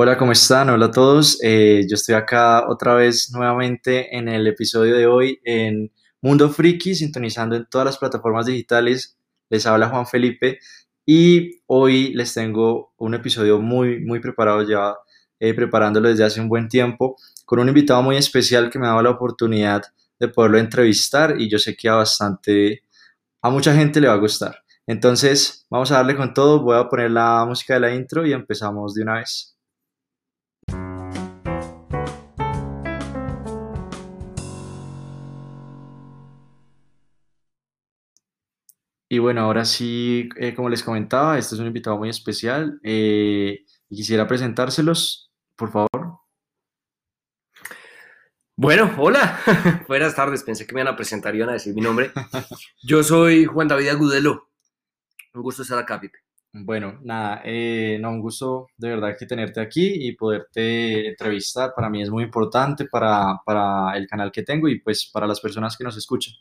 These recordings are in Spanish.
Hola, ¿cómo están? Hola a todos. Eh, yo estoy acá otra vez nuevamente en el episodio de hoy en Mundo Friki, sintonizando en todas las plataformas digitales. Les habla Juan Felipe y hoy les tengo un episodio muy, muy preparado ya, eh, preparándolo desde hace un buen tiempo, con un invitado muy especial que me ha dado la oportunidad de poderlo entrevistar y yo sé que a bastante, a mucha gente le va a gustar. Entonces, vamos a darle con todo. Voy a poner la música de la intro y empezamos de una vez. Y bueno, ahora sí, eh, como les comentaba, este es un invitado muy especial eh, y quisiera presentárselos, por favor. Bueno, hola, buenas tardes, pensé que me iban a presentar y iban a decir mi nombre. Yo soy Juan David Agudelo, un gusto estar acá, Pipe. Bueno, nada, eh, no, un gusto de verdad que tenerte aquí y poderte entrevistar. Para mí es muy importante para, para el canal que tengo y pues para las personas que nos escuchan.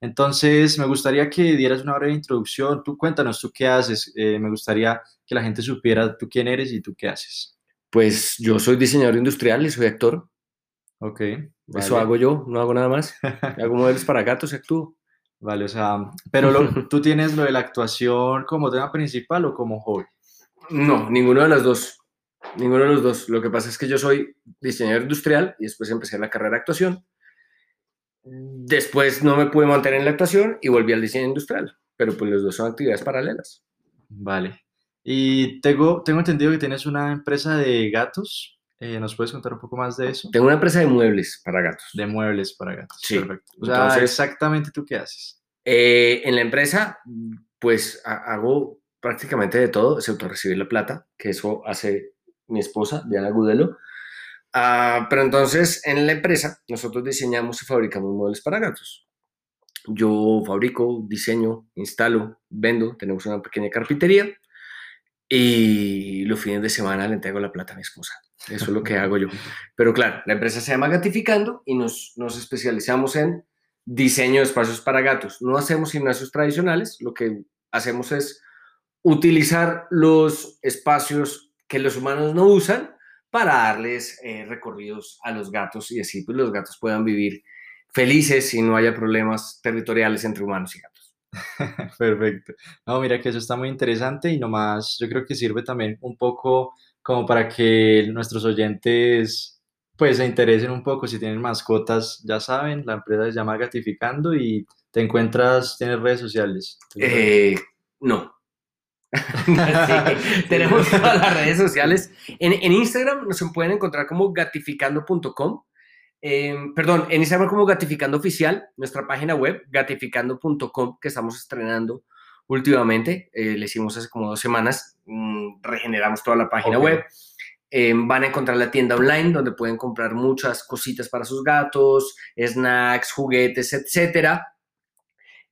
Entonces, me gustaría que dieras una breve introducción. Tú cuéntanos, tú qué haces. Eh, me gustaría que la gente supiera tú quién eres y tú qué haces. Pues yo soy diseñador industrial y soy actor. Ok. Eso hago yo, no hago nada más. hago modelos para gatos y actúo. Vale, o sea, pero ¿tú tienes lo de la actuación como tema principal o como hobby? No, ninguno de los dos. Ninguno de los dos. Lo que pasa es que yo soy diseñador industrial y después empecé la carrera de actuación. Después no me pude mantener en la actuación y volví al diseño industrial. Pero pues los dos son actividades paralelas. Vale. Y tengo, tengo entendido que tienes una empresa de gatos. Eh, ¿Nos puedes contar un poco más de eso? Tengo una empresa de muebles para gatos. De muebles para gatos. Sí. Perfecto. O sea, exactamente tú qué haces. Eh, en la empresa, pues hago prácticamente de todo, excepto recibir la plata, que eso hace mi esposa, Diana Gudelo. Ah, pero entonces, en la empresa, nosotros diseñamos y fabricamos muebles para gatos. Yo fabrico, diseño, instalo, vendo, tenemos una pequeña carpintería y los fines de semana le entrego la plata a mi esposa. Eso es lo que hago yo. Pero claro, la empresa se llama Gatificando y nos, nos especializamos en diseño de espacios para gatos. No hacemos gimnasios tradicionales, lo que hacemos es utilizar los espacios que los humanos no usan para darles eh, recorridos a los gatos y así pues, los gatos puedan vivir felices y no haya problemas territoriales entre humanos y gatos. Perfecto. No, mira que eso está muy interesante y nomás yo creo que sirve también un poco como para que nuestros oyentes pues se interesen un poco si tienen mascotas, ya saben, la empresa se llama Gatificando y te encuentras, tienes redes sociales. Eh, no, tenemos todas las redes sociales. En, en, Instagram nos pueden encontrar como gatificando.com. Em, perdón, en Instagram como gatificando oficial, nuestra página web, gatificando.com, que estamos estrenando últimamente. Eh, le hicimos hace como dos semanas. Mm, regeneramos toda la página web. Em, van a encontrar la tienda online donde pueden comprar muchas cositas para sus gatos, snacks, juguetes, etcétera.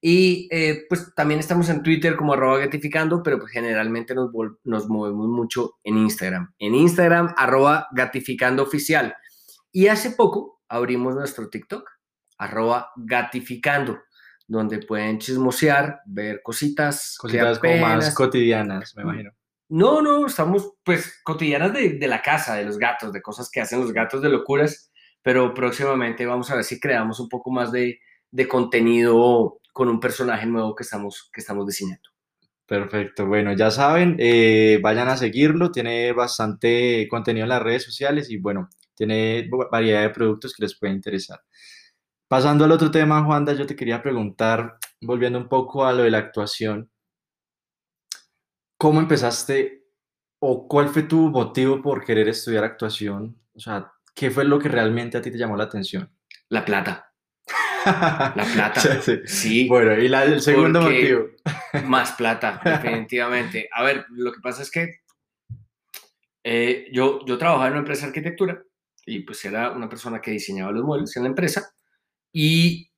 Y eh, pues también estamos en Twitter como arroba gatificando, pero pues generalmente nos, nos movemos mucho en Instagram. En Instagram, arroba gatificando oficial. Y hace poco abrimos nuestro TikTok, arroba gatificando, donde pueden chismosear, ver cositas. Cositas como más cotidianas, me imagino. No, no, estamos pues cotidianas de, de, la casa, de los gatos, de cosas que hacen los gatos, de locuras, pero próximamente vamos a ver si creamos un poco más de, de contenido con un personaje nuevo que estamos, que estamos diseñando. Perfecto, bueno, ya saben, eh, vayan a seguirlo, tiene bastante contenido en las redes sociales y bueno, tiene variedad de productos que les puede interesar. Pasando al otro tema, Juanda, yo te quería preguntar, volviendo un poco a lo de la actuación, ¿cómo empezaste o cuál fue tu motivo por querer estudiar actuación? O sea, ¿qué fue lo que realmente a ti te llamó la atención? La plata. La plata. Sí. Bueno, y el segundo motivo. Más plata, definitivamente. A ver, lo que pasa es que eh, yo, yo trabajaba en una empresa de arquitectura y pues era una persona que diseñaba los muebles en la empresa. Y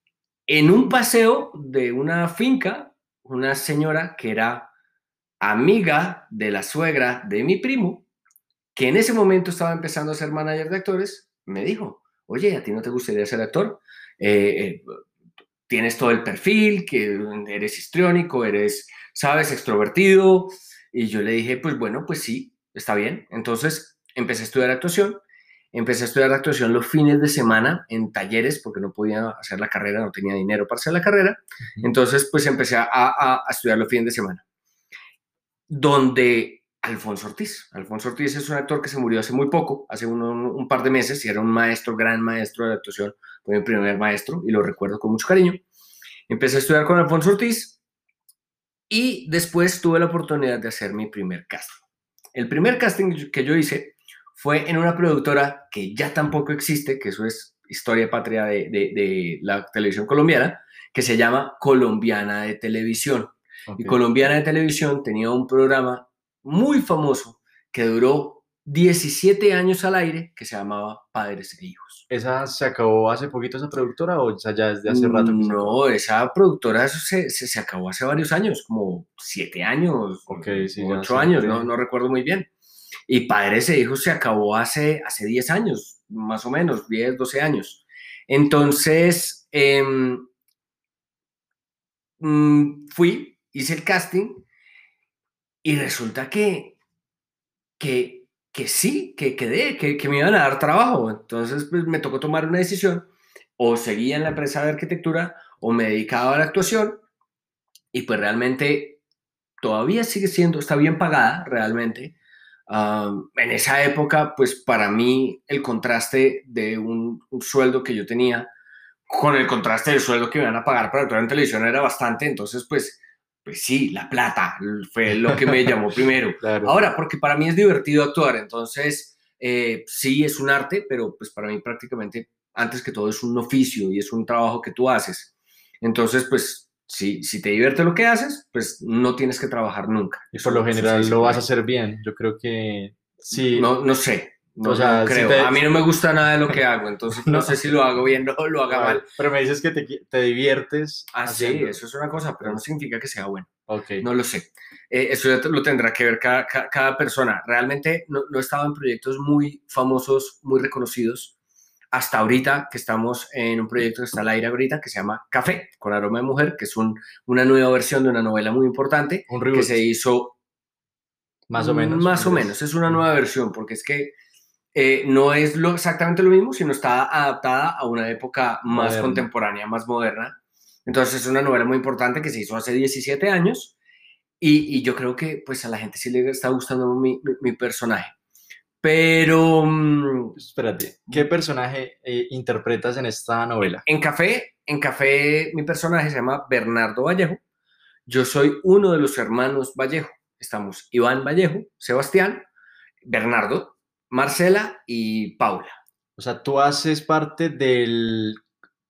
en un paseo de una finca, una señora que era amiga de la suegra de mi primo, que en ese momento estaba empezando a ser manager de actores, me dijo, oye, ¿a ti no te gustaría ser actor? Eh, eh, tienes todo el perfil, que eres histriónico, eres, sabes, extrovertido. Y yo le dije, pues bueno, pues sí, está bien. Entonces empecé a estudiar actuación. Empecé a estudiar actuación los fines de semana en talleres porque no podía hacer la carrera, no tenía dinero para hacer la carrera. Entonces, pues empecé a, a, a estudiar los fines de semana. Donde Alfonso Ortiz. Alfonso Ortiz es un actor que se murió hace muy poco, hace un, par de meses, y era un maestro, gran maestro de actuación, fue mi primer maestro y lo recuerdo con mucho cariño. Empecé a estudiar con Alfonso Ortiz y después tuve la oportunidad de hacer mi primer casting. El primer casting que yo hice fue en una productora que ya tampoco existe, que eso es historia patria de, la televisión colombiana, que se llama Colombiana de Televisión. Y Colombiana de Televisión tenía un programa muy famoso que duró 17 años al aire que se llamaba Padres e Hijos. ¿Esa se acabó hace poquito esa productora o ya desde hace rato? no, esa productora se, se, acabó hace varios años, como 7 años, okay, sí, 8 años, no, no, recuerdo muy bien. Y Padres e Hijos se acabó hace, hace 10 años, más o menos, 10, 12 años. Entonces, mm, fui, hice el casting y resulta que, que, que sí, que que, me iban a dar trabajo. Entonces, pues me tocó tomar una decisión. O seguía en la empresa de arquitectura o me dedicaba a la actuación. Y pues realmente todavía sigue siendo, está bien pagada realmente. en esa época, pues para mí el contraste de un, un, sueldo que yo tenía con el contraste del sueldo que me iban a pagar para actuar en televisión era bastante. Entonces, pues pues sí, la plata fue lo que me llamó primero. Ahora, porque para mí es divertido actuar, entonces eh, sí es un arte, pero pues para mí prácticamente antes que todo es un oficio y es un trabajo que tú haces. Entonces, pues si, si te divierte lo que haces, pues no tienes que trabajar nunca. Y por lo general lo vas a hacer bien. Yo creo que sí. No, no sé, no, creo. A mí no me gusta nada de lo que hago, entonces no, sé si lo hago bien o lo haga mal. Pero me dices que te, te diviertes. Ah, sí, eso es una cosa, pero no significa que sea bueno. Ok. No lo sé. Eh, eso lo tendrá que ver cada, cada, persona. Realmente no, no, he estado en proyectos muy famosos, muy reconocidos. Hasta ahorita que estamos en un proyecto que está al aire ahorita que se llama Café con aroma de mujer, que es un, una nueva versión de una novela muy importante un que se hizo más o menos. Más o menos, es una nueva versión porque es que eh, no es lo, exactamente lo mismo, sino está adaptada a una época más contemporánea, más moderna. Entonces es una novela muy importante que se hizo hace 17 años y, yo creo que pues a la gente sí le está gustando mi, mi, personaje. Pero... Mm, Espérate, ¿qué personaje eh, interpretas en esta novela? En Café, en Café mi personaje se llama Bernardo Vallejo. Yo soy uno de los hermanos Vallejo. Estamos Iván Vallejo, Sebastián, Bernardo, Marcela y Paula. O sea, tú haces parte del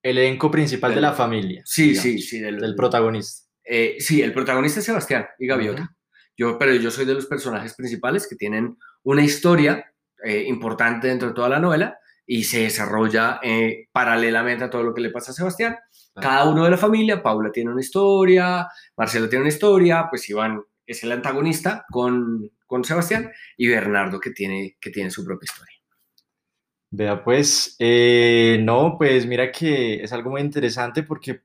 elenco principal de la familia. Sí, sí, sí. Del, protagonista. Eh, sí, el protagonista es Sebastián y Gaviota. yo, pero yo soy de los personajes principales que tienen una historia eh, importante dentro de toda la novela y se desarrolla eh, paralelamente a todo lo que le pasa a Sebastián. Cada uno de la familia, Paula tiene una historia, Marcela tiene una historia, pues Iván es el antagonista con, con Sebastián y Bernardo que tiene, que tiene su propia historia. Vea, pues, eh, no, pues mira que es algo muy interesante porque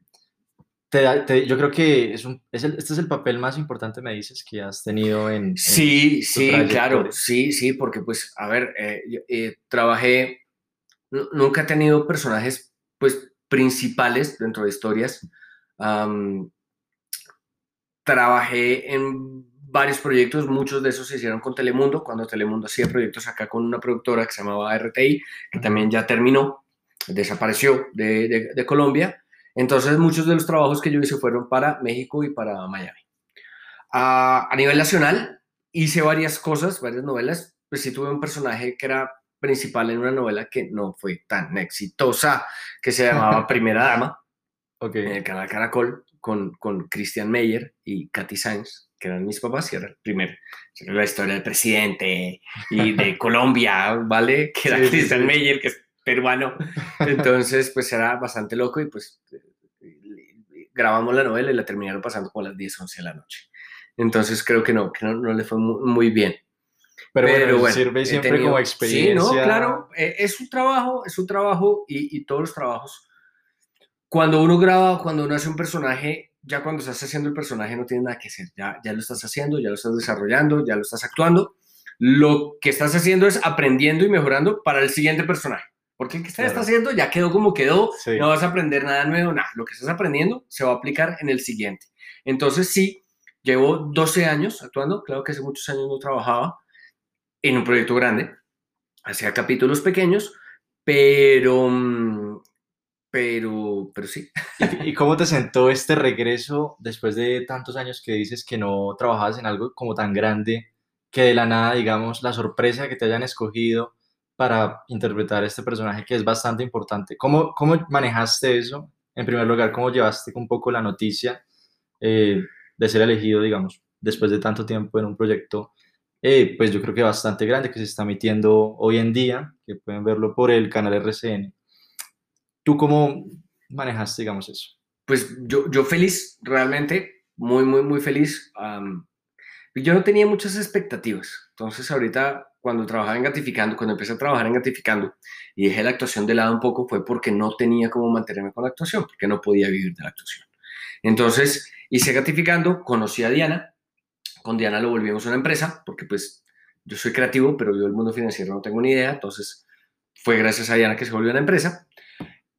te, yo creo que es un, es el, este es el papel más importante, me dices, que has tenido en... sí, sí, claro, sí, sí, porque pues, a ver, eh, eh, trabajé, nunca he tenido personajes, pues, principales dentro de historias. Trabajé en varios proyectos, muchos de esos se hicieron con Telemundo, cuando Telemundo hacía proyectos acá con una productora que se llamaba RTI, que también ya terminó, desapareció de, de, Colombia. Entonces muchos de los trabajos que yo hice fueron para México y para Miami. A, a nivel nacional hice varias cosas, varias novelas, pues sí tuve un personaje que era principal en una novela que no fue tan exitosa, que se llamaba Primera Dama, okay. en el canal Caracol, con, con Christian Meyer y Katy Sainz que eran mis papás, y era el primer, la historia del presidente y de Colombia, ¿vale? Que era Christian Meyer, que es peruano. Entonces, pues era bastante loco y pues grabamos la novela y la terminaron pasando como a las 10, 11 de la noche. Entonces creo que no, que no, no le fue muy, bien. Pero, bueno, sirve siempre como experiencia. Sí, no, claro, e, es un trabajo, es un trabajo y, y todos los trabajos. Cuando uno graba, cuando uno hace un personaje, ya cuando estás haciendo el personaje no tiene nada que hacer, ya, ya lo estás haciendo, ya lo estás desarrollando, ya lo estás actuando. lo que estás haciendo es aprendiendo y mejorando para el siguiente personaje. Porque el que estás haciendo ya quedó como quedó, no vas a aprender nada nuevo, nada. Lo que estás aprendiendo se va a aplicar en el siguiente. Entonces, sí, llevo 12 años actuando, claro que hace muchos años no trabajaba en un proyecto grande, hacía capítulos pequeños, pero, mm, pero, pero sí. ¿Y, cómo te sentó este regreso después de tantos años que dices que no trabajabas en algo como tan grande, que de la nada, digamos, la sorpresa que te hayan escogido para interpretar este personaje que es bastante importante? ¿Cómo, cómo manejaste eso? En primer lugar, ¿cómo llevaste un poco la noticia eh, de ser elegido, digamos, después de tanto tiempo en un proyecto eh, pues yo creo que bastante grande que se está emitiendo hoy en día, que pueden verlo por el canal RCN. ¿Tú cómo manejaste, digamos, eso? Pues yo, yo feliz, realmente, muy, muy, muy feliz. yo no tenía muchas expectativas. Entonces, ahorita, cuando trabajaba en Gatificando, cuando empecé a trabajar en Gatificando y dejé la actuación de lado un poco, fue porque no tenía cómo mantenerme con la actuación, porque no podía vivir de la actuación. Entonces, hice Gatificando, conocí a Diana, con Diana lo volvimos una empresa, porque pues yo soy creativo, pero yo el mundo financiero no tengo ni idea, entonces fue gracias a Diana que se volvió una empresa.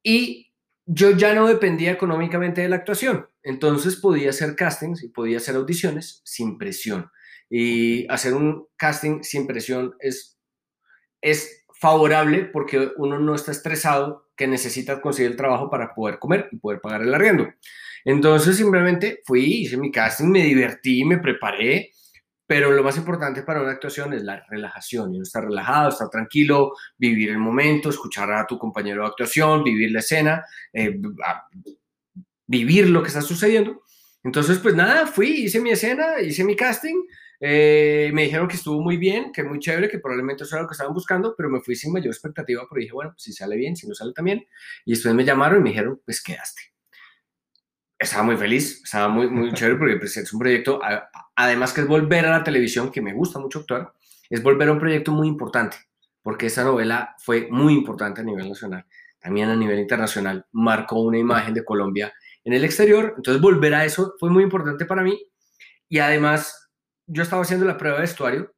Y yo ya no dependía económicamente de la actuación, entonces podía hacer castings y podía hacer audiciones sin presión. Y hacer un casting sin presión es, es favorable porque uno no está estresado que necesita conseguir el trabajo para poder comer y poder pagar el arriendo. Entonces simplemente fui, hice mi casting, me divertí, me preparé, pero lo más importante para una actuación es la relajación, y estar relajado, estar tranquilo, vivir el momento, escuchar a tu compañero de actuación, vivir la escena, eh, vivir lo que está sucediendo. Entonces, pues nada, fui, hice mi escena, hice mi casting, eh, me dijeron que estuvo muy bien, que muy chévere, que probablemente eso era lo que estaban buscando, pero me fui sin mayor expectativa, porque dije, bueno, si sale bien, si no sale también. Y después me llamaron y me dijeron, pues quedaste estaba muy feliz, estaba muy, muy chévere porque pues, es un proyecto, además que es volver a la televisión, que me gusta mucho actuar, es volver a un proyecto muy importante, porque esa novela fue muy importante a nivel nacional, también a nivel internacional, marcó una imagen de Colombia en el exterior, entonces volver a eso fue muy importante para mí. Y además yo estaba haciendo la prueba de vestuario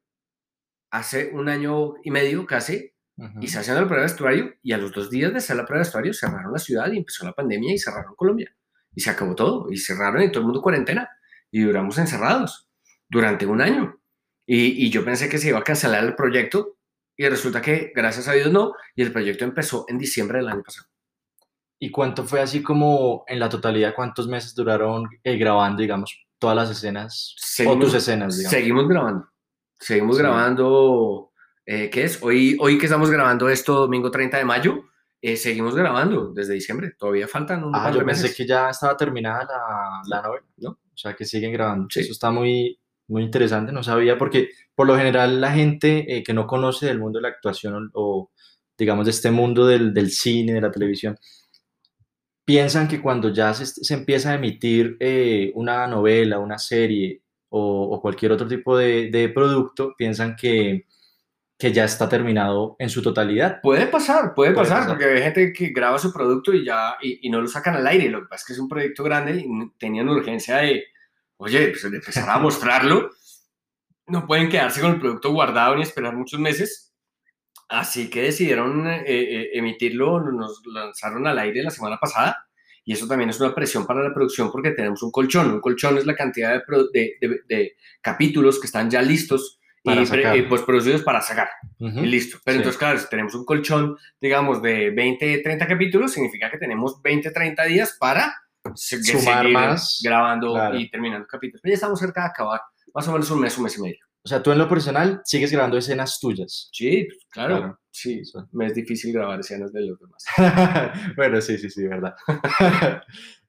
hace un año y medio casi, y se haciendo la prueba de vestuario y a los dos días de hacer la prueba de vestuario cerraron la ciudad y empezó la pandemia y cerraron Colombia y se acabó todo y cerraron y todo el mundo cuarentena y duramos encerrados durante un año. Y, yo pensé que se iba a cancelar el proyecto y resulta que gracias a Dios no y el proyecto empezó en diciembre del año pasado. ¿Y cuánto fue así como en la totalidad? ¿Cuántos meses duraron eh, grabando, digamos, todas las escenas seguimos, o tus escenas? Digamos? Seguimos grabando. Seguimos grabando. Eh, ¿Qué es? Hoy, hoy que estamos grabando esto, domingo 30 de mayo, eh, seguimos grabando desde diciembre, todavía faltan un ah, yo pensé que ya estaba terminada la, la novela, ¿no? O sea, que siguen grabando. Eso está muy, muy interesante, no sabía, porque por lo general la gente eh, que no conoce del mundo de la actuación o, digamos, de este mundo del, del, cine, de la televisión, piensan que cuando ya se, se empieza a emitir eh, una novela, una serie o, o, cualquier otro tipo de, de producto, piensan que que ya está terminado en su totalidad. Puede pasar, puede, pasar, porque hay gente que graba su producto y ya y, no lo sacan al aire. Lo que pasa es que es un proyecto grande y tenían urgencia de, oye, pues de empezar a mostrarlo. No pueden quedarse con el producto guardado ni esperar muchos meses. Así que decidieron eh, eh, emitirlo, nos lanzaron al aire la semana pasada. Y eso también es una presión para la producción porque tenemos un colchón. Un colchón es la cantidad de, de, de capítulos que están ya listos y, pues producidos para sacar. Y listo. Pero entonces, claro, si tenemos un colchón, digamos, de 20, 30 capítulos, significa que tenemos 20, 30 días para sumar más grabando y terminando capítulos. Pero ya estamos cerca de acabar, más o menos un mes, un mes y medio. O sea, tú en lo personal sigues grabando escenas tuyas. Sí, pues, claro. Sí, me es difícil grabar escenas de los demás. bueno, sí, sí, sí, verdad.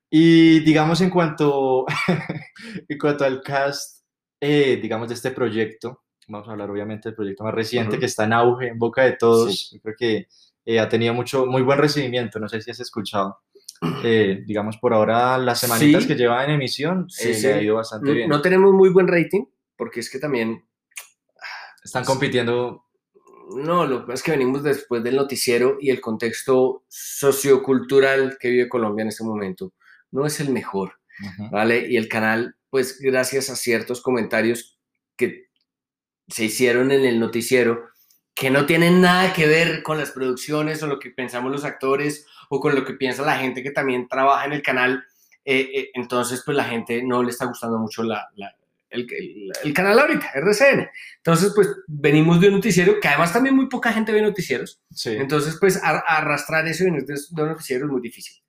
y digamos en cuanto, en cuanto al cast, eh, digamos, de este proyecto, vamos a hablar obviamente del proyecto más reciente que está en auge, en boca de todos. Yo creo que eh, ha tenido mucho, muy buen recibimiento, no sé si has escuchado. Eh, digamos, por ahora, las semanitas que lleva en emisión, sí, eh, ha ido bastante bien. No tenemos muy buen rating, porque es que también... Están compitiendo... No, lo que pasa es que venimos después del noticiero y el contexto sociocultural que vive Colombia en este momento no es el mejor, ¿vale? Y el canal, pues gracias a ciertos comentarios que se hicieron en el noticiero que no tienen nada que ver con las producciones o lo que pensamos los actores o con lo que piensa la gente que también trabaja en el canal. Eh, eh, entonces, pues la gente no le está gustando mucho la, el, el, canal ahorita, RCN. Entonces, pues venimos de un noticiero que además también muy poca gente ve noticieros. Entonces, pues arrastrar eso de, de un noticiero es muy difícil.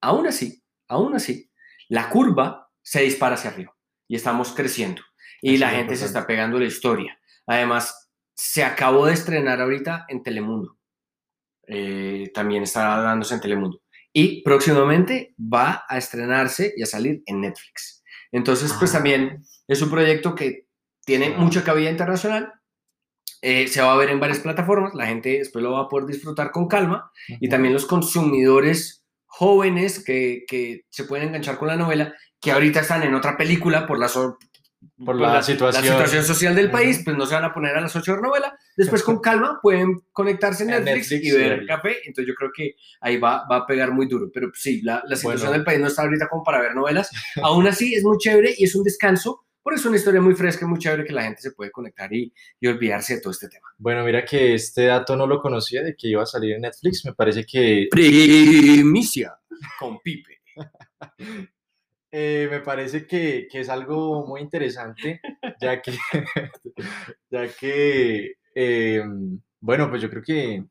Aún así, aún así, la curva se dispara hacia arriba y estamos creciendo y la gente se está pegando la historia. Además, se acabó de estrenar ahorita en Telemundo. Eh, también está dándose en Telemundo. Y próximamente va a estrenarse y a salir en Netflix. Entonces, pues ah. también es un proyecto que tiene mucha cabida internacional. Eh, se va a ver en varias plataformas. La gente después lo va a poder disfrutar con calma. Y también los consumidores jóvenes que, que, se pueden enganchar con la novela, que ahorita están en otra película por la, por la, situación. la, situación. social del país, pues no se van a poner a las 8 de novela. Después con calma pueden conectarse en Netflix, y ver café. Entonces yo creo que ahí va, va a pegar muy duro. Pero sí, la, la situación del país no está ahorita como para ver novelas. Aún así es muy chévere y es un descanso. Por eso es una historia muy fresca y muy chévere que la gente se puede conectar y, y olvidarse de todo este tema. Bueno, mira que este dato no lo conocía de que iba a salir en Netflix. Me parece que... Primicia con Pipe. Eh, me parece que, que, es algo muy interesante, ya que, ya que eh, bueno, pues yo creo que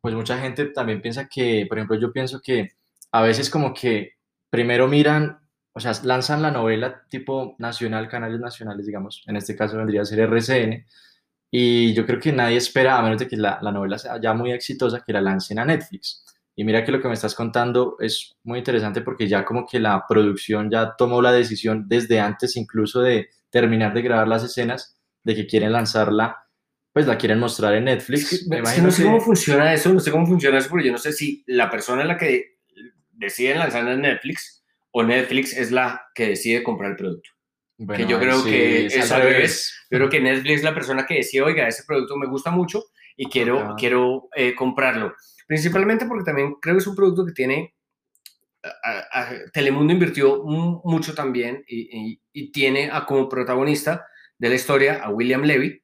pues mucha gente también piensa que, por ejemplo, yo pienso que a veces como que primero miran, o sea, lanzan la novela tipo nacional, canales nacionales, digamos, en este caso vendría a ser RCN, y yo creo que nadie espera, a menos de que la, la novela sea ya muy exitosa, que la lancen a Netflix. Y mira que lo que me estás contando es muy interesante porque ya como que la producción ya tomó la decisión desde antes incluso de terminar de grabar las escenas, de que quieren lanzarla, pues la quieren mostrar en Netflix. no sé cómo funciona eso, no sé cómo funciona eso, porque yo no sé si la persona es la que decide lanzarla en Netflix o Netflix es la que decide comprar el producto. que yo creo que es al revés. Yo creo que Netflix es la persona que decide, oiga, ese producto me gusta mucho y quiero, quiero eh, comprarlo. Principalmente porque también creo que es un producto que tiene... Telemundo invirtió mucho también y, tiene a, como protagonista de la historia a William Levy,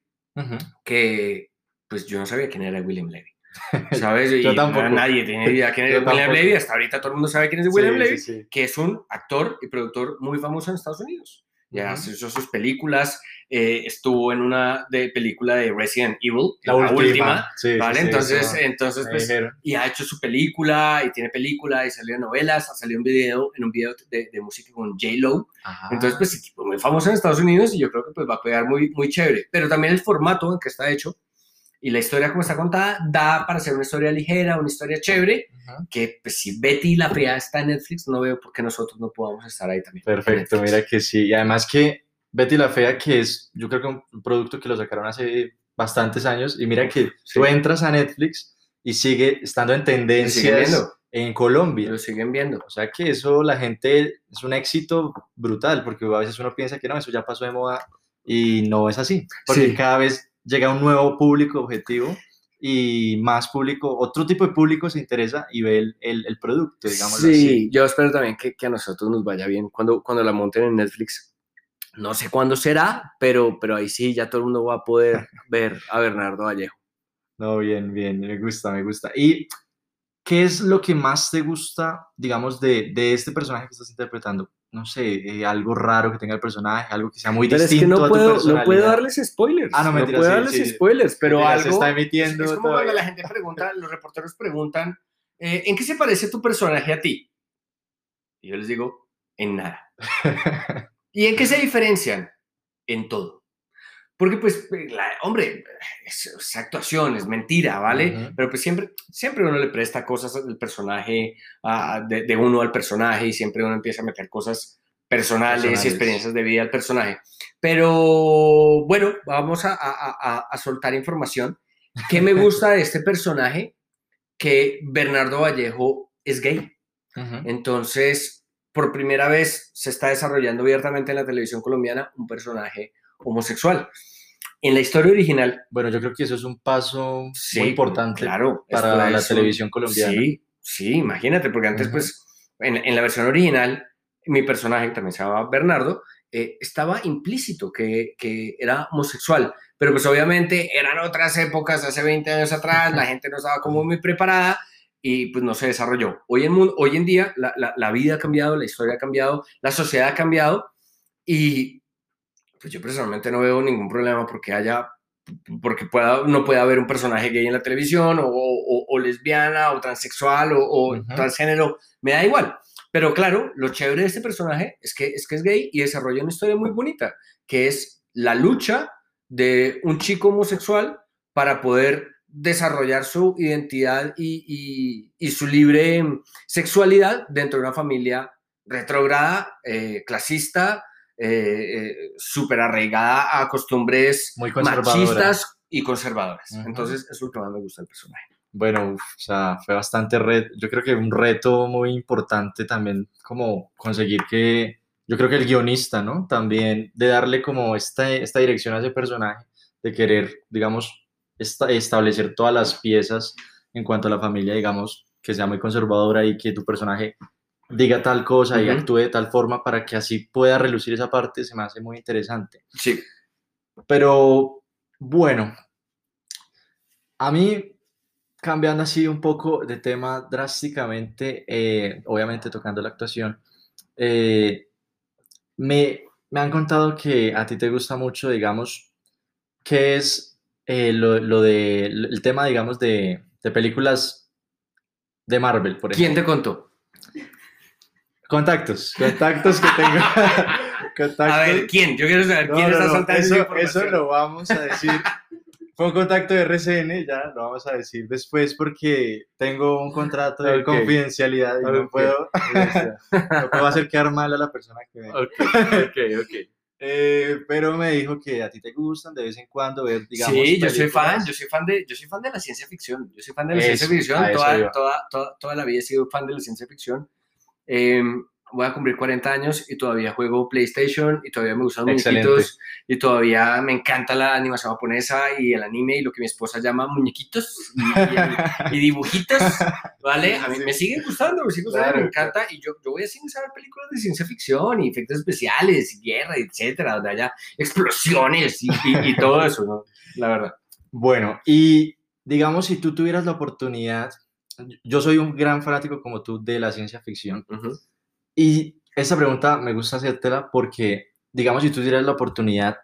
que pues yo no sabía quién era William Levy. ¿Sabes? yo tampoco. nadie tiene idea quién es William Levy. Hasta ahorita todo el mundo sabe quién es William Levy, que es un actor y productor muy famoso en Estados Unidos. Ya hizo sus películas, eh, estuvo en una de película de Resident Evil, la, última, ¿vale? entonces, entonces pues, y ha hecho su película, y tiene película, y salió novelas, ha salido un video, en un video de, de música con J-Lo. Entonces, pues, tipo muy famoso en Estados Unidos, y yo creo que pues va a pegar muy, muy chévere. Pero también el formato en que está hecho, y la historia como está contada da para ser una historia ligera, una historia chévere, que pues si Betty la fría está en Netflix, no veo por qué nosotros no podamos estar ahí también. Perfecto, mira que sí. Y además que Betty la Fea, que es, yo creo que un producto que lo sacaron hace bastantes años, y mira que tú entras a Netflix y sigue estando en tendencias en Colombia. Lo siguen viendo. O sea que eso la gente es un éxito brutal, porque a veces uno piensa que no, eso ya pasó de moda y no es así, porque cada vez llega un nuevo público objetivo y más público, otro tipo de público se interesa y ve el, el, producto, digamos. Sí, yo espero también que, que, a nosotros nos vaya bien cuando, cuando la monten en Netflix. No sé cuándo será, pero, pero ahí sí ya todo el mundo va a poder ver a Bernardo Vallejo. No, bien, bien, me gusta, me gusta. ¿Y qué es lo que más te gusta, digamos, de, de este personaje que estás interpretando? no sé, eh, algo raro que tenga el personaje, algo que sea muy distinto es que no a puedo, No puedo darles spoilers. Ah, no, me no puedo darles spoilers, pero algo... Se está emitiendo Es, como cuando la gente pregunta, los reporteros preguntan, eh, ¿en qué se parece tu personaje a ti? Y yo les digo, en nada. ¿Y en qué se diferencian? En todo. Porque, pues, hombre, es, actuación, es mentira, ¿vale? Pero pues siempre, siempre uno le presta cosas del personaje, de, uno al personaje, y siempre uno empieza a meter cosas personales, y experiencias de vida al personaje. Pero, bueno, vamos a, a, soltar información. ¿Qué me gusta de este personaje? Que Bernardo Vallejo es gay. Entonces, por primera vez se está desarrollando abiertamente en la televisión colombiana un personaje homosexual. En la historia original. Bueno, yo creo que eso es un paso muy importante claro, para la televisión colombiana. Sí, sí, imagínate, porque antes, pues, en, la versión original, mi personaje, también se llamaba Bernardo, eh, estaba implícito que, que, era homosexual. Pero pues obviamente eran otras épocas, hace 20 años atrás, la gente no estaba como muy preparada y pues no se desarrolló. Hoy en, hoy en día la, la, la vida ha cambiado, la historia ha cambiado, la sociedad ha cambiado y pues yo personalmente no veo ningún problema porque haya porque pueda, no puede haber un personaje gay en la televisión o, o, lesbiana o transexual o, transgénero, me da igual. Pero claro, lo chévere de este personaje es que, es que es gay y desarrolla una historia muy bonita, que es la lucha de un chico homosexual para poder desarrollar su identidad y, y, su libre sexualidad dentro de una familia retrógrada, eh, clasista, eh, eh, súper arraigada a costumbres Muy machistas y conservadoras. Entonces, es lo que más me gusta del personaje. Bueno, o sea, fue bastante red. Yo creo que un reto muy importante también, como conseguir que, yo creo que el guionista, ¿no? También de darle como esta, esta dirección a ese personaje, de querer, digamos, establecer todas las piezas en cuanto a la familia, digamos, que sea muy conservadora y que tu personaje diga tal cosa y actúe de tal forma para que así pueda relucir esa parte, se me hace muy interesante. Sí. Pero bueno, a mí, cambiando así un poco de tema drásticamente, eh, obviamente tocando la actuación, eh, me, me, han contado que a ti te gusta mucho, digamos, qué es eh, lo, lo, de, el tema, digamos, de, de películas de Marvel, por ejemplo. ¿Quién te contó? Contactos, contactos que tengo. contactos. A ver, ¿quién? Yo quiero saber quién está soltando eso, eso lo vamos a decir. Fue un contacto de RCN, ya lo vamos a decir después porque tengo un contrato de confidencialidad y no, puedo, no puedo hacer quedar mal a la persona que me. Ok, ok, ok. Eh, pero me dijo que a ti te gustan de vez en cuando ver, digamos. Sí, yo soy fan, yo soy fan de, yo soy fan de la ciencia ficción. Yo soy fan de la ciencia ficción. Toda, toda, toda, toda, la vida he sido fan de la ciencia ficción. Em, voy a cumplir 40 años y todavía juego PlayStation y todavía me gustan los muñequitos y todavía me encanta la animación japonesa y el anime y lo que mi esposa llama muñequitos y, dibujitos, ¿vale? A mí me sigue gustando, me sigue gustando, me encanta y yo, yo voy a cine a ver películas de ciencia ficción y efectos especiales y guerra, etcétera, donde haya explosiones y, y todo eso, ¿no? La verdad. Bueno, y digamos, si tú tuvieras la oportunidad yo soy un gran fanático como tú de la ciencia ficción. Y esta pregunta me gusta hacértela porque, digamos, si tú tuvieras la oportunidad,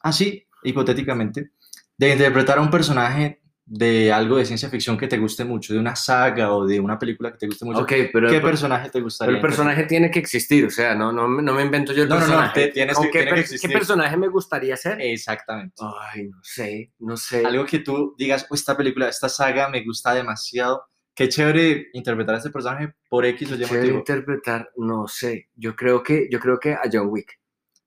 así, hipotéticamente, de interpretar a un personaje de algo de ciencia ficción que te guste mucho, de una saga o de una película que te guste mucho, pero ¿qué personaje te gustaría? el personaje tiene que existir, o sea, no, no, no me invento yo el personaje. No, no, tienes que, qué, existir. ¿Qué personaje me gustaría ser? Exactamente. Ay, no sé, no sé. Algo que tú digas, oh, esta película, esta saga me gusta demasiado qué chévere interpretar a este personaje por X o Y motivo. interpretar, no sé. Yo creo que, yo creo que a John Wick.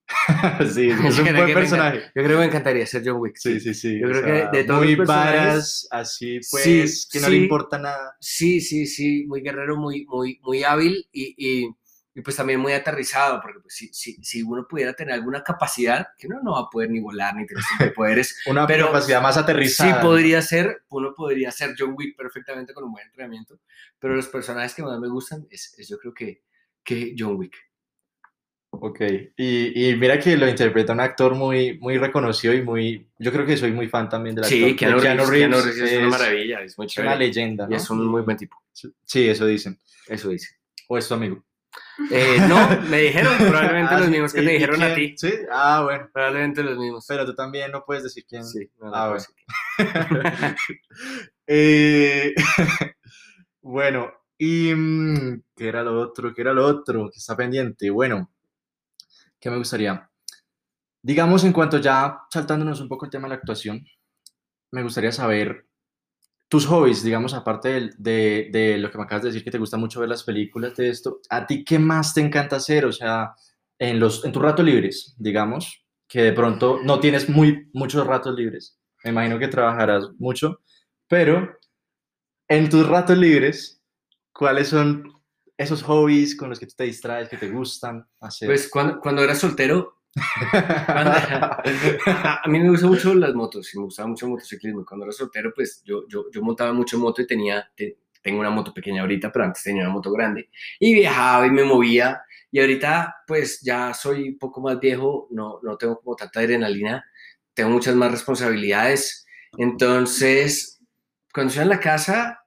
sí, es un buen personaje. yo creo que me encantaría ser John Wick. Sí, sí, sí. Yo creo que de todos muy los varas, así pues, que no le importa nada. Sí, sí, sí, muy guerrero, muy, muy, muy hábil y, y y pues también muy aterrizado, porque pues, si, si, si, uno pudiera tener alguna capacidad, que uno no va a poder ni volar ni tener poderes, una pero capacidad más aterrizada. Sí podría ser, uno podría ser John Wick perfectamente con un buen entrenamiento, pero los personajes que más me gustan es, es yo creo que, que John Wick. Ok, y, y, mira que lo interpreta un actor muy, muy reconocido y muy, yo creo que soy muy fan también del actor. Sí, Keanu, Keanu Reeves, es, una maravilla, es muy chévere. una leyenda. Y es un muy buen tipo. Sí, eso dicen. Eso dicen. ¿O es tu amigo? Eh, no, me dijeron probablemente los ah, mismos que te dijeron a ti. Sí, ah, bueno. Probablemente los mismos. Pero tú también no puedes decir quién. Sí, no, ah, bueno. eh, bueno, y mm, ¿qué era lo otro? ¿Qué era lo otro que está pendiente? Bueno, ¿qué me gustaría? Digamos, en cuanto ya saltándonos un poco el tema de la actuación, me gustaría saber tus hobbies, digamos, aparte de, de, lo que me acabas de decir, que te gusta mucho ver las películas de esto, ¿a ti qué más te encanta hacer? O sea, en, los, en tus ratos libres, digamos, que de pronto no tienes muy, muchos ratos libres. Me imagino que trabajarás mucho, pero en tus ratos libres, ¿cuáles son esos hobbies con los que tú te distraes, que te gustan hacer? Pues cuando, cuando era soltero, a, mí me gustan mucho las motos y me gustaba mucho el motociclismo. Cuando era soltero, pues yo, yo, yo montaba mucho moto y tenía, tengo una moto pequeña ahorita, pero antes tenía una moto grande. Y viajaba y me movía. Y ahorita, pues ya soy un poco más viejo, no, no tengo como tanta adrenalina, tengo muchas más responsabilidades. Entonces, cuando estoy en la casa,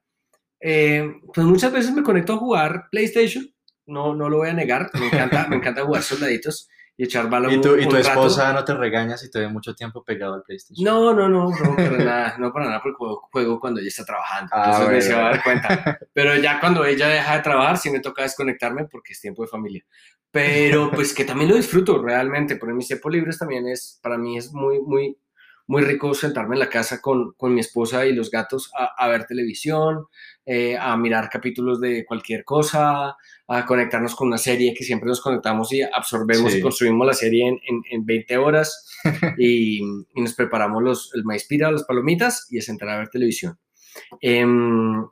eh, pues muchas veces me conecto a jugar PlayStation. No, no lo voy a negar, me encanta, me encanta jugar soldaditos y echar balón. ¿Y tu, y un tu rato. esposa no te regaña si te ve mucho tiempo pegado al PlayStation? No, no, no, no para nada, no para nada, porque juego, juego cuando ella está trabajando, Ah, entonces bueno, me se va a dar cuenta. Pero ya cuando ella deja de trabajar, sí me toca desconectarme porque es tiempo de familia. Pero pues que también lo disfruto realmente, por mis tiempos libres también es, para mí es muy, muy, muy rico sentarme en la casa con, con mi esposa y los gatos a, a ver televisión, eh, a mirar capítulos de cualquier cosa, a conectarnos con una serie que siempre nos conectamos y absorbemos Sí. y construimos la serie en, en, en 20 horas y, y nos preparamos los, el maíz pira, las palomitas y a sentar a ver televisión. Em,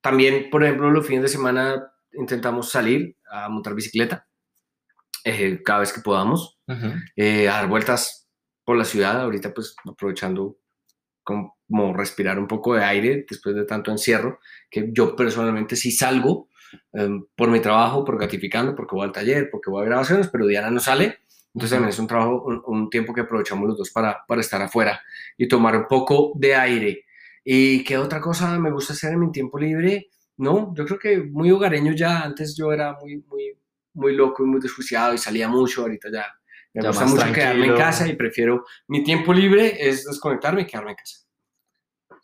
también, por ejemplo, los fines de semana intentamos salir a montar bicicleta eh, cada vez que podamos, eh, a dar vueltas por la ciudad, ahorita pues aprovechando como, como respirar un poco de aire después de tanto encierro, que yo personalmente sí salgo em, por mi trabajo, por gratificando, porque voy al taller, porque voy a grabaciones, pero Diana no sale, entonces también es un trabajo, un, un tiempo que aprovechamos los dos para, para estar afuera y tomar un poco de aire. ¿Y qué otra cosa me gusta hacer en mi tiempo libre? No, yo creo que muy hogareño ya, antes yo era muy, muy, muy loco y muy desjuiciado y salía mucho, ahorita ya me Ya gusta mucho quedarme en tranquilo. casa y prefiero mi tiempo libre es desconectarme y quedarme en casa.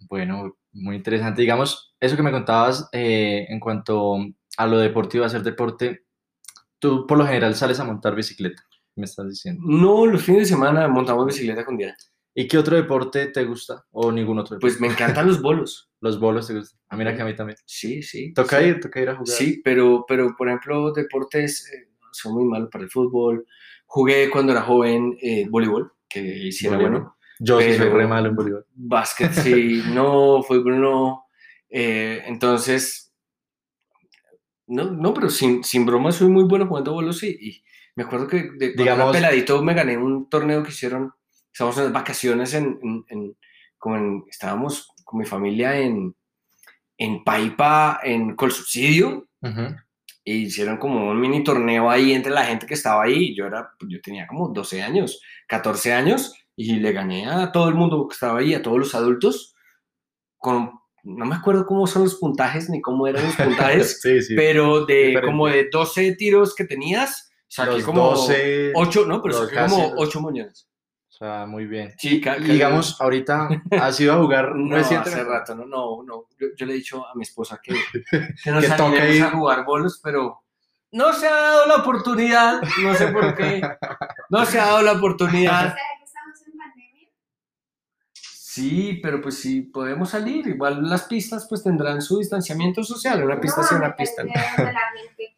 Bueno, muy interesante. Digamos, eso que me contabas eh, en cuanto a lo deportivo, hacer deporte, tú por lo general sales a montar bicicleta, me estás diciendo. No, los fines de semana montamos bicicleta con Diana. ¿Y qué otro deporte te gusta? ¿O ningún otro? deporte? Pues me encantan los bolos. Los bolos te gustan. Ah, mira que a mí también. Sí, sí. Toca sí. ir, toca ir a jugar. Sí, pero, pero por ejemplo, deportes eh, son muy malos para el fútbol. Jugué cuando era joven eh, voleibol, que sí era bueno. Yo sí soy re malo en voleibol. Básquet sí, no, fútbol no. Eh, entonces, no, no, pero sin, sin broma soy muy bueno jugando bolos y, y me acuerdo que de cuando era Digamos- peladito me gané un torneo que hicieron, estábamos en las vacaciones en, en- en- como en- estábamos con mi familia en, en Paipa, en Colsubsidio, Ujú. Y hicieron como un mini torneo ahí entre la gente que estaba ahí. Yo, era, yo tenía como 12 años, 14 años, y le gané a todo el mundo que estaba ahí, a todos los adultos, con, no me acuerdo cómo son los puntajes ni cómo eran los puntajes, sí, sí. pero de Diferente. como de 12 tiros que tenías, saqué Los como 12, 8, no, pero saqué como los- 8 moñones. O sea, muy bien. Sí, Y digamos, ahorita has ido a jugar no, recientemente. hace rato, no, no, no. Yo, yo le he dicho a mi esposa que, que nos Que a jugar bolos, pero no se ha dado la oportunidad, no sé por qué, no se ha dado la oportunidad. ¿Será que estamos en pandemia? Sí, pero pues sí, podemos salir, igual las pistas pues tendrán su distanciamiento social, una pista sí, una pista no.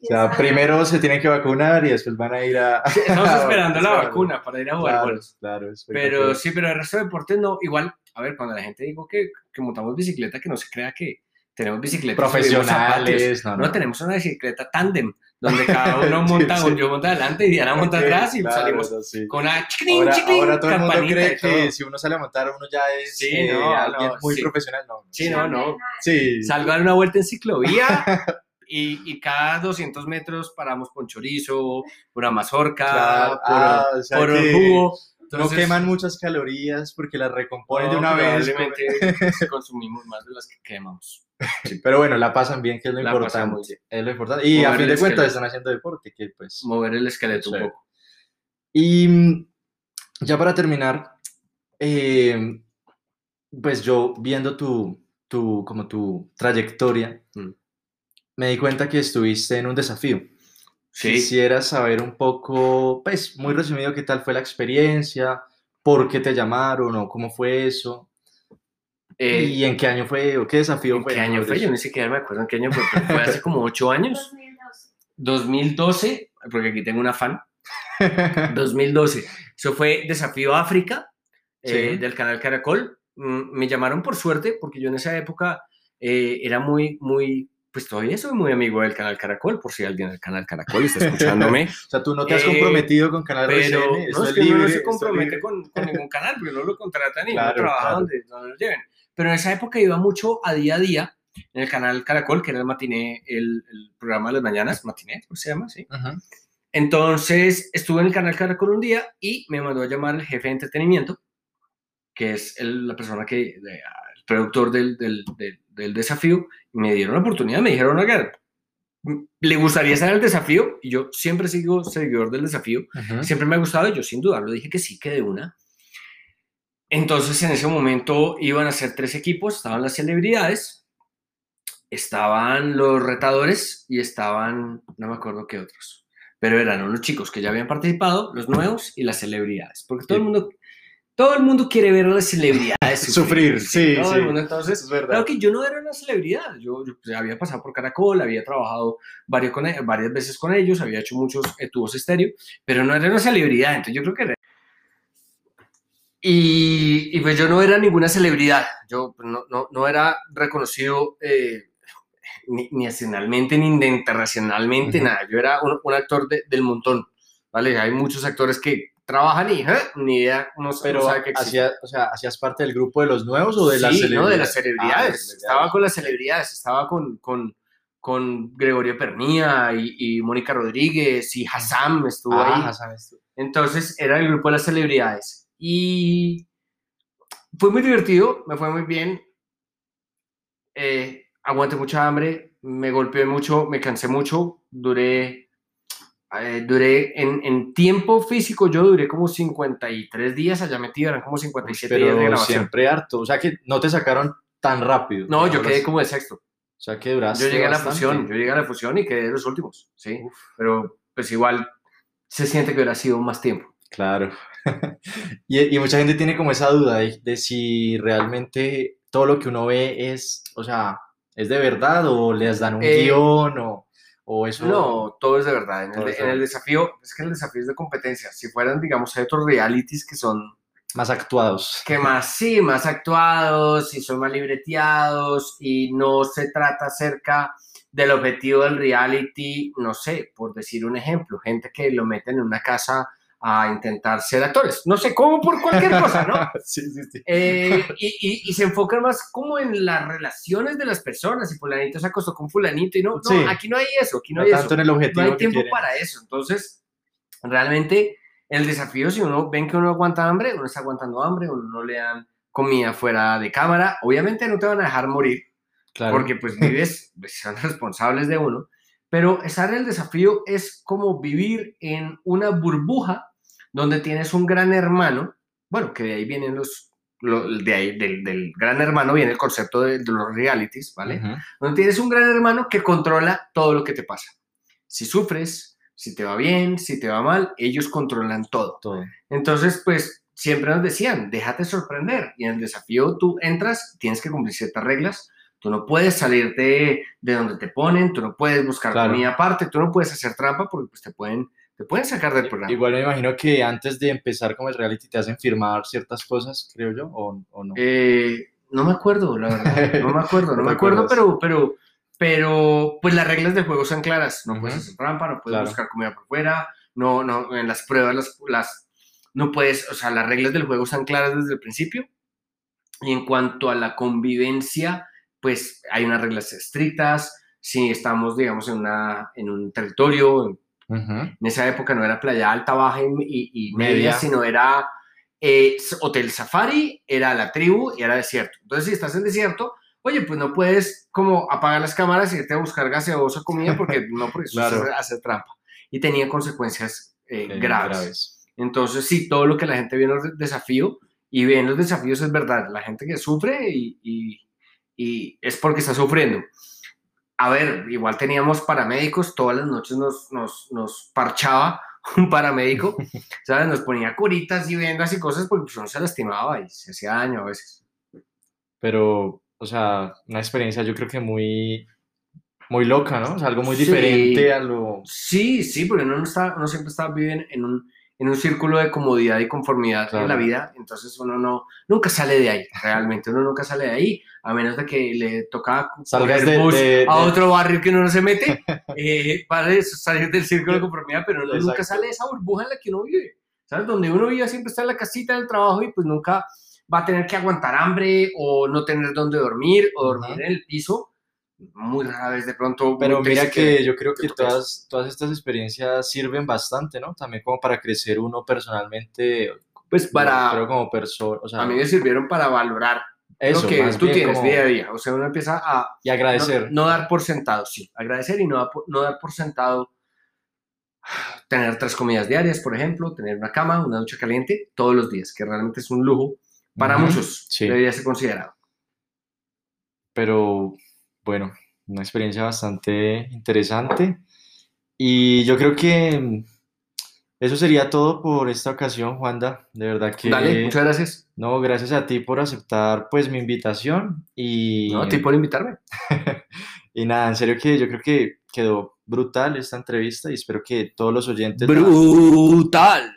O sea, primero se tienen que vacunar y después van a ir a... Estamos esperando la vacuna para ir a jugar Claro, bolos. claro. Pero sí, pero el resto de deportes no. Igual, a ver, cuando la gente dijo que, que montamos bicicleta, que no se crea que tenemos bicicletas. Profesionales, no, No, no. tenemos una bicicleta tándem, donde cada uno monta, Sí, sí. yo monto adelante y Diana monta Ok, atrás y claro, salimos sí. con una chiclin, Ahora, chiclin, ahora todo el mundo cree que si uno sale a montar, uno ya es Sí, eh, no, alguien no, muy sí. profesional. No, Sí, no, no. Sí. Salgo a dar una vuelta en ciclovía y, y cada 200 metros paramos con chorizo, pura mazorca, Claro. por, Ah, o sea por que jugo. no Entonces, queman muchas calorías porque las recomponen de no, una vez. consumimos más de las que quemamos. Pero bueno, la pasan bien, que es lo La importante. Es lo importante. Y a fin de cuentas están haciendo deporte, que pues... Mover el esqueleto un poco. Y mm, ya para terminar, eh, pues yo viendo tu, tu, como tu trayectoria, Mm. Me di cuenta que estuviste en un desafío. Sí. Quisiera saber un poco, pues muy resumido, qué tal fue la experiencia, por qué te llamaron o cómo fue eso, Eh, y en qué año fue o qué desafío ¿En fue. qué año fue? Yo ni siquiera me acuerdo en qué año fue, pero fue hace como ocho años. 2012. 2012, porque aquí tengo una fan. 2012. Eso fue Desafío África eh, Sí. del canal Caracol. Mm, Me llamaron por suerte porque yo en esa época eh, era muy, muy, pues todavía soy muy amigo del canal Caracol, por si alguien del canal Caracol está escuchándome. O sea, tú no te has Eh, comprometido con Canal Pero RCN, no, es uno libre, no se compromete con, con ningún canal, porque no lo contratan y Claro, uno trabaja claro. donde, donde lo lleven. Pero en esa época iba mucho a día a día en el canal Caracol, que era el matiné, el, el programa de las mañanas, matiné, ¿cómo se llama? Sí. Ujú. Entonces estuve en el canal Caracol un día y me mandó a llamar el jefe de entretenimiento, que es el- la persona que, de- productor del, del- del- del desafío, y me dieron la oportunidad, me dijeron, oiga, ¿le gustaría estar en el desafío? Y yo siempre sigo seguidor del desafío, siempre me ha gustado y yo sin dudarlo dije que sí, que de una. Entonces en ese momento iban a ser tres equipos, estaban las celebridades, estaban los retadores y estaban, no me acuerdo qué otros, pero eran unos chicos que ya habían participado, los nuevos y las celebridades, porque todo el mundo, todo el mundo quiere ver a las celebridades Sufrir, sí, todo sí. el mundo. Entonces, Es verdad. Claro que yo no era una celebridad, yo, yo, pues, había pasado por Caracol, había trabajado varios con e- varias veces con ellos, había hecho muchos eh, tubos estéreo, pero no era una celebridad, entonces yo creo que era... Y, y pues yo no era ninguna celebridad, yo pues, no, no, no era reconocido eh, ni, ni nacionalmente ni internacionalmente, Ujú. nada, yo era un, un actor de- del montón, ¿vale? Hay muchos actores que trabajan y ¿eh? ni idea, no, no Pero sabe que existen. hacía, o sea, ¿hacías parte del grupo de los nuevos o de las Sí, celebridades? no, de las Ah, celebridades. de las Estaba con las celebridades, estaba con, con, con Gregorio Pernía y, y Mónica Rodríguez y Hassam estuvo Ah, ahí. Estuvo. Entonces era el grupo de las celebridades. Y fue muy divertido, me fue muy bien. Eh, aguanté mucha hambre, me golpeé mucho, me cansé mucho, duré, eh, duré en, en tiempo físico, yo duré como 53 días allá metido, eran como 57 días de Pero grabación. siempre harto. O sea que no te sacaron tan rápido. No, yo quedé como de sexto. O sea que duraste Yo llegué a la bastante. fusión, yo llegué a la fusión y quedé de los últimos, sí. Uf. Pero pues igual se siente que hubiera sido más tiempo. Claro. y, y mucha gente tiene como esa duda de, de si realmente todo lo que uno ve es, o sea, es de verdad o les dan un Eh, guion o, o eso. No, todo es de verdad. En el, de en el desafío, es que el desafío es de competencia. Si fueran, digamos, hay otros realities que son, Más actuados. que más, sí, más actuados y son más libreteados y no se trata acerca del objetivo del reality, no sé, por decir un ejemplo, gente que lo meten en una casa a intentar ser actores, no sé, como por cualquier cosa, ¿no? sí, sí, sí. Eh, y, y- y se enfocan más como en las relaciones de las personas y fulanito se acostó con fulanito y no, no, Sí. aquí no hay eso, aquí no, No hay tanto eso. en el objetivo No hay tiempo quieren. para eso. Entonces, realmente el desafío, si uno ven que uno aguanta hambre, uno está aguantando hambre, uno no le dan comida fuera de cámara, obviamente no te van a dejar morir, Claro. porque pues vives, pues, son responsables de uno, pero estar el desafío es como vivir en una burbuja donde tienes un gran hermano, bueno, que de ahí vienen los, lo- de ahí, del, del gran hermano viene el concepto de, de los realities, ¿vale? Ujú. Donde tienes un gran hermano que controla todo lo que te pasa. Si sufres, si te va bien, si te va mal, ellos controlan todo. Todo. Entonces, pues siempre nos decían, déjate sorprender. Y en el desafío tú entras, tienes que cumplir ciertas reglas. Tú no puedes salir de, de donde te ponen, tú no puedes buscar Claro. comida aparte, tú no puedes hacer trampa porque pues, te, pueden, te pueden sacar del programa. Igual me imagino que antes de empezar como el reality te hacen firmar ciertas cosas, creo yo, o, o no. Eh, no me acuerdo, la verdad. No me acuerdo, no me acuerdo, pero, pero, pero, pues las reglas del juego son claras. No puedes Ujú. hacer trampa, no puedes Claro. buscar comida por fuera, no, no, en las pruebas las, las, no puedes, o sea, las reglas del juego están claras desde el principio. Y en cuanto a la convivencia, pues hay unas reglas estrictas. Si estamos, digamos, en, una, en un territorio, en Ujú. en esa época no era playa alta, baja y, y- media, Media. sino era eh, hotel safari, era la tribu y era desierto. Entonces, si estás en desierto, oye, pues no puedes como apagar las cámaras y irte a buscar gaseosa comida porque no, porque eso Claro. hacer trampa. Y tenía consecuencias eh, Eh, graves. Entonces, sí, todo lo que la gente ve en los de- desafío y ve en los desafíos es verdad. La gente que sufre y, y- y es porque está sufriendo. A ver, igual teníamos paramédicos, todas las noches nos, nos, nos parchaba un paramédico, ¿sabes? Nos ponía curitas y vendas y cosas porque pues, uno se lastimaba y se hacía daño a veces. Pero, o sea, una experiencia yo creo que muy, muy loca, ¿no? O sea, algo muy Sí. diferente a lo... Sí, sí, porque uno, no está, uno siempre está viviendo en un, en un círculo de comodidad y conformidad en la Claro. vida, entonces uno no, nunca sale de ahí, realmente, uno nunca sale de ahí, a menos de que le toca Salgas de- bus de- a otro barrio que uno no se mete eh, para eso, salir del círculo de conformidad, pero uno nunca sale de esa burbuja en la que uno vive, ¿sabes? Donde uno vive siempre está en la casita del trabajo y pues nunca va a tener que aguantar hambre o no tener dónde dormir o dormir Ujú. en el piso, muy rara vez de pronto. Pero mira taxi que yo creo que todas, todas estas experiencias sirven bastante, ¿no? También como para crecer uno personalmente, Pues para. pero como persona, o sea, a mí me sirvieron para valorar eso, lo que tú bien tienes como- día a día. O sea, uno empieza a y agradecer. No, no dar por sentado, sí. Agradecer y no, dar por- no dar por sentado tener tres comidas diarias, por ejemplo, tener una cama, una ducha caliente todos los días, que realmente es un lujo para Ujú, muchos. sí. Debería ser considerado. pero bueno, una experiencia bastante interesante. Y yo creo que eso sería todo por esta ocasión, Juanda. De verdad que Dale, muchas gracias. no, gracias a ti por aceptar pues mi invitación y No, a ti por invitarme. y nada, en serio que yo creo que quedó brutal esta entrevista y espero que todos los oyentes Brutal.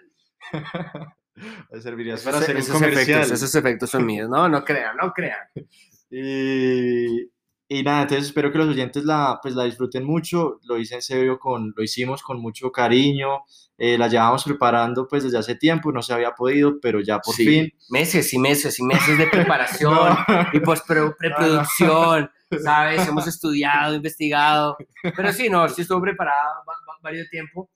servirías para hacer un esos comercial. efectos, esos efectos son míos. No, no crean, no crean. Y, y nada, entonces espero que los oyentes la, pues, la disfruten mucho. Lo hice en serio, con, lo hicimos con mucho cariño. eh, la llevábamos preparando pues desde hace tiempo, no se había podido, pero ya por Sí, fin. Meses y meses y meses de preparación No. y pues pre- preproducción, ¿sabes? Hemos estudiado, investigado. Pero sí, no, sí estuvo preparada va- va- varios tiempo.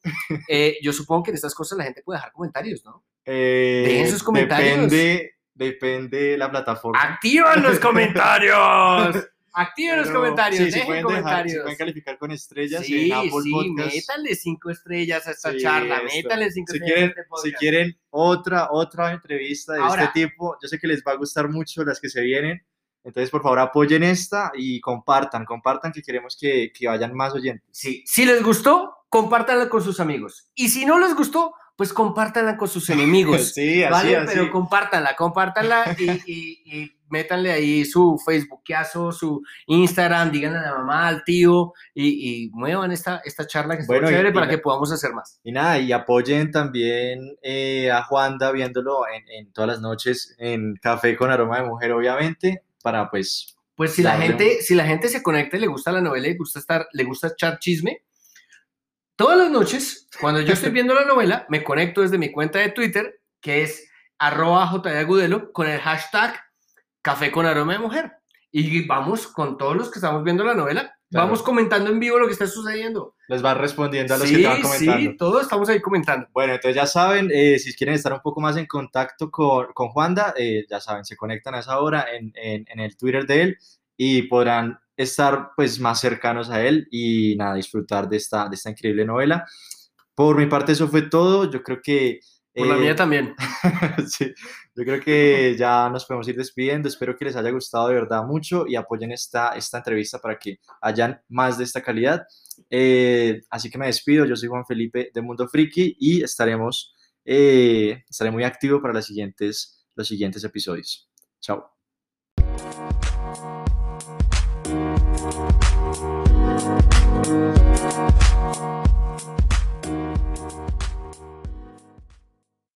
Eh, yo supongo que en estas cosas la gente puede dejar comentarios, ¿no? Eh, Dejen sus comentarios. Depende, depende de la plataforma. ¡Activan los comentarios! Activen los Pero comentarios, sí, dejen pueden dejar- sí comentarios. pueden calificar con estrellas Sí, en Apple sí, Podcast. métanle cinco estrellas a esta Sí, charla, esto. métanle cinco si estrellas quieren, este si quieren otra, otra entrevista de Ahora- este tipo, yo sé que les va a gustar mucho las que se vienen. Entonces, por favor, apoyen esta y compartan, compartan que queremos que, que vayan más oyentes. Sí, si les gustó, compártanla con sus amigos. Y si no les gustó, pues compártanla con sus enemigos. Sí, así, ¿Vale? así. Pero compártanla, compártanla y, y- y métanle ahí su Facebookazo, su Instagram, díganle a la mamá, al tío y, y muevan esta, esta charla que está Bueno, chévere para la- que podamos hacer más. Y nada, y apoyen también eh, a Juanda viéndolo en, en todas las noches en Café con Aroma de Mujer, obviamente, para pues Pues si la, Darle gente, si la gente se conecta y le gusta la novela y le gusta, estar, le gusta echar chisme, todas las noches, cuando yo estoy viendo la novela, me conecto desde mi cuenta de Twitter, que es arroba Agudelo, con el hashtag Café con Aroma de Mujer. Y vamos con todos los que estamos viendo la novela, Claro. vamos comentando en vivo lo que está sucediendo. les van respondiendo a los sí, que te van comentando. sí, todos estamos ahí comentando. Bueno, entonces ya saben, eh, si quieren estar un poco más en contacto con, con Juanda, eh, ya saben, se conectan a esa hora en, en- en el Twitter de él y podrán estar pues más cercanos a él y nada, disfrutar de esta, de esta increíble novela. Por mi parte eso fue todo, yo creo que... Por la eh, mía también. sí, yo creo que ya nos podemos ir despidiendo. Espero que les haya gustado de verdad mucho y apoyen esta, esta entrevista para que hayan más de esta calidad. Eh, así que me despido. Yo soy Juan Felipe de Mundo Friki y estaremos, eh, estaré muy activo para las siguientes, los siguientes episodios. Chao.